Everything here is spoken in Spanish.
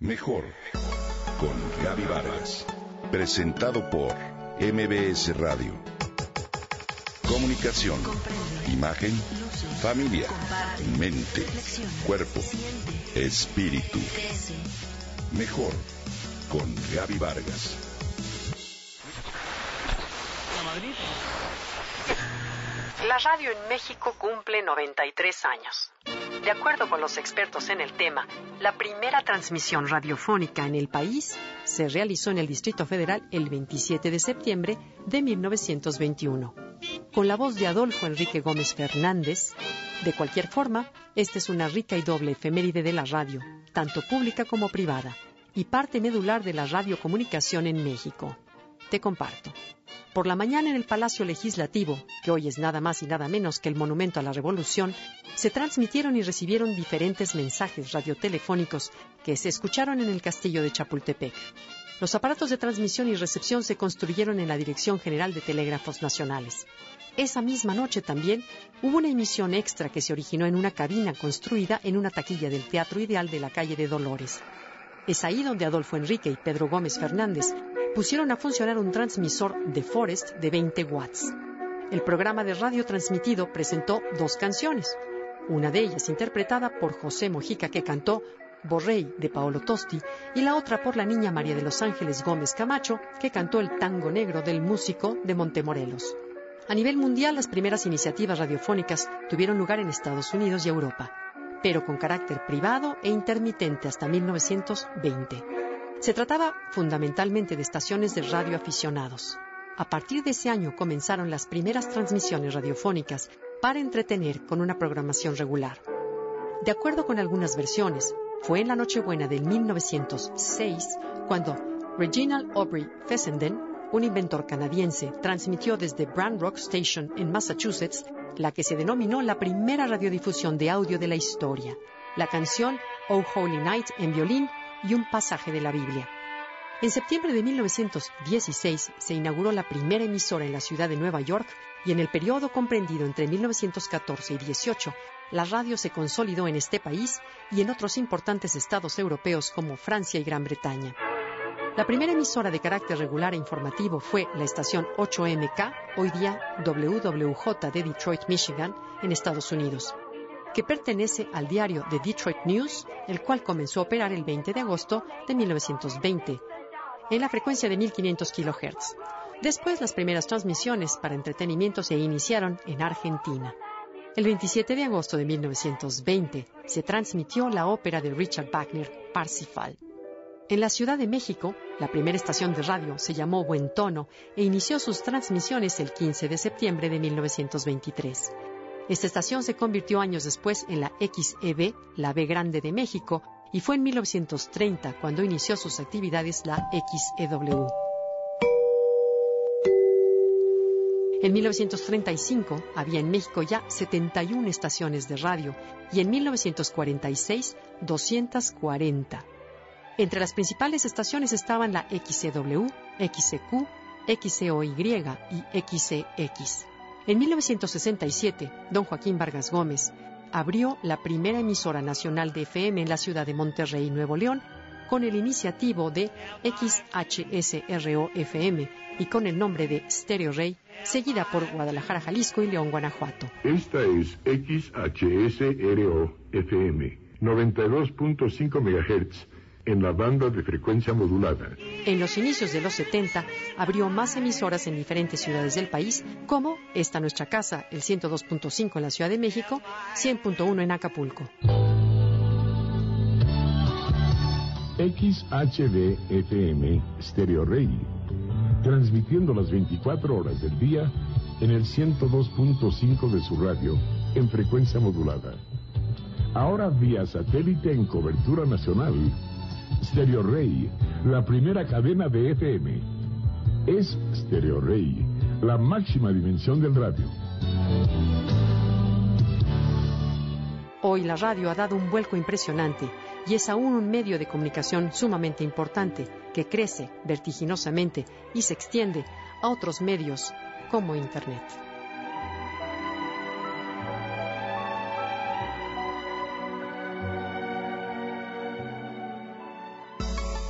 Mejor con Gaby Vargas. Presentado por MBS Radio. Comunicación, imagen, familia, mente, cuerpo, espíritu. Mejor con Gaby Vargas. La radio en México cumple 93 años. De acuerdo con los expertos en el tema, la primera transmisión radiofónica en el país se realizó en el Distrito Federal el 27 de septiembre de 1921, con la voz de Adolfo Enrique Gómez Fernández. De cualquier forma, esta es una rica y doble efeméride de la radio, tanto pública como privada, y parte medular de la radiocomunicación en México. Te comparto. Por la mañana en el Palacio Legislativo, que hoy es nada más y nada menos que el Monumento a la Revolución, se transmitieron y recibieron diferentes mensajes radiotelefónicos que se escucharon en el castillo de Chapultepec. Los aparatos de transmisión y recepción se construyeron en la Dirección General de Telégrafos Nacionales. Esa misma noche también hubo una emisión extra que se originó en una cabina construida en una taquilla del Teatro Ideal de la calle de Dolores. Es ahí donde Adolfo Enrique y Pedro Gómez Fernández pusieron a funcionar un transmisor de Forest de 20 watts. El programa de radio transmitido presentó dos canciones, una de ellas interpretada por José Mojica que cantó Borrey de Paolo Tosti y la otra por la niña María de los Ángeles Gómez Camacho que cantó el tango negro del músico de Montemorelos. A nivel mundial las primeras iniciativas radiofónicas tuvieron lugar en Estados Unidos y Europa, pero con carácter privado e intermitente hasta 1920. Se trataba fundamentalmente de estaciones de radio aficionados. A partir de ese año comenzaron las primeras transmisiones radiofónicas para entretener con una programación regular. De acuerdo con algunas versiones, fue en la Nochebuena del 1906 cuando Reginald Aubrey Fessenden, un inventor canadiense, transmitió desde Brand Rock Station en Massachusetts la que se denominó la primera radiodifusión de audio de la historia, la canción Oh Holy Night en violín y un pasaje de la Biblia. En septiembre de 1916 se inauguró la primera emisora en la ciudad de Nueva York y en el periodo comprendido entre 1914 y 18, la radio se consolidó en este país y en otros importantes estados europeos como Francia y Gran Bretaña. La primera emisora de carácter regular e informativo fue la estación 8MK, hoy día WWJ de Detroit, Michigan, en Estados Unidos que pertenece al diario The Detroit News, el cual comenzó a operar el 20 de agosto de 1920, en la frecuencia de 1500 kHz. Después las primeras transmisiones para entretenimiento se iniciaron en Argentina. El 27 de agosto de 1920 se transmitió la ópera de Richard Wagner, Parsifal. En la Ciudad de México, la primera estación de radio se llamó Buen Tono e inició sus transmisiones el 15 de septiembre de 1923. Esta estación se convirtió años después en la XEB, la B Grande de México, y fue en 1930 cuando inició sus actividades la XEW. En 1935 había en México ya 71 estaciones de radio y en 1946 240. Entre las principales estaciones estaban la XEW, XEQ, XEOY y XEX. En 1967, don Joaquín Vargas Gómez abrió la primera emisora nacional de FM en la ciudad de Monterrey, Nuevo León, con el iniciativo de XHSRO-FM y con el nombre de Stereo Rey, seguida por Guadalajara, Jalisco y León, Guanajuato. Esta es XHSRO-FM, 92.5 MHz en la banda de frecuencia modulada. En los inicios de los 70 abrió más emisoras en diferentes ciudades del país, como esta nuestra casa, el 102.5 en la Ciudad de México, 100.1 en Acapulco. XHD FM Stereo Rey, transmitiendo las 24 horas del día en el 102.5 de su radio en frecuencia modulada. Ahora vía satélite en cobertura nacional Stereo Rey, la primera cadena de FM. Es Stereo Rey, la máxima dimensión del radio. Hoy la radio ha dado un vuelco impresionante y es aún un medio de comunicación sumamente importante que crece vertiginosamente y se extiende a otros medios como Internet.